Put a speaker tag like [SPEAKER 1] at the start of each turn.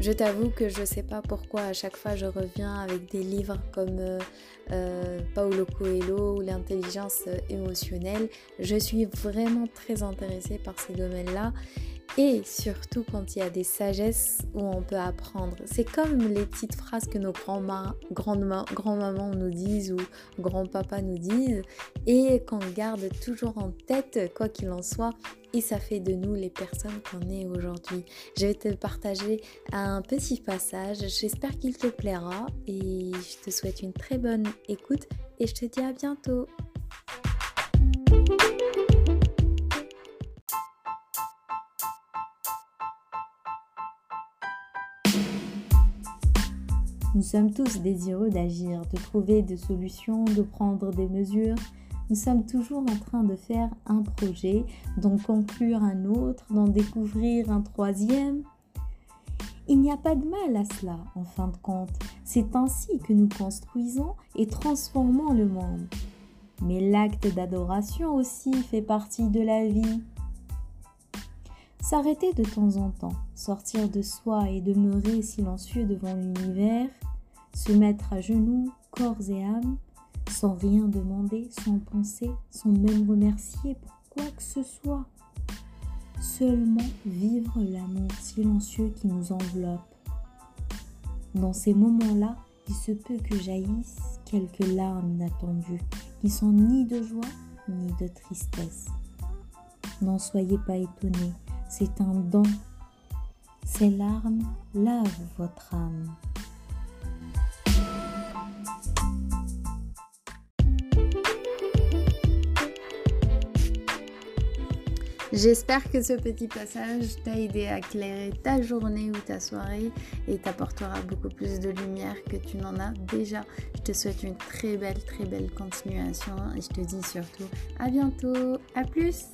[SPEAKER 1] Je t'avoue que je sais pas pourquoi à chaque fois je reviens avec des livres comme euh, euh, Paulo Coelho ou l'intelligence émotionnelle. Je suis vraiment très intéressée par ces domaines-là et surtout quand il y a des sagesses où on peut apprendre. C'est comme les petites phrases que nos grands-mamans grand nous disent ou grands-papas nous disent et qu'on garde toujours en tête quoi qu'il en soit et ça fait de nous les personnes qu'on est aujourd'hui. Je vais te partager un petit passage, j'espère qu'il te plaira et je te souhaite une très bonne écoute et je te dis à bientôt. Nous sommes tous désireux d'agir, de trouver des solutions, de prendre des mesures. Nous sommes toujours en train de faire un projet, d'en conclure un autre, d'en découvrir un troisième. Il n'y a pas de mal à cela, en fin de compte. C'est ainsi que nous construisons et transformons le monde. Mais l'acte d'adoration aussi fait partie de la vie. S'arrêter de temps en temps, sortir de soi et demeurer silencieux devant l'univers, se mettre à genoux, corps et âme, sans rien demander, sans penser, sans même remercier pour quoi que ce soit. Seulement vivre l'amour silencieux qui nous enveloppe. Dans ces moments-là, il se peut que jaillissent quelques larmes inattendues, qui sont ni de joie ni de tristesse. N'en soyez pas étonnés, c'est un don. Ces larmes lavent votre âme. J'espère que ce petit passage t'a aidé à éclairer ta journée ou ta soirée et t'apportera beaucoup plus de lumière que tu n'en as déjà. Je te souhaite une très belle, très belle continuation et je te dis surtout à bientôt. À plus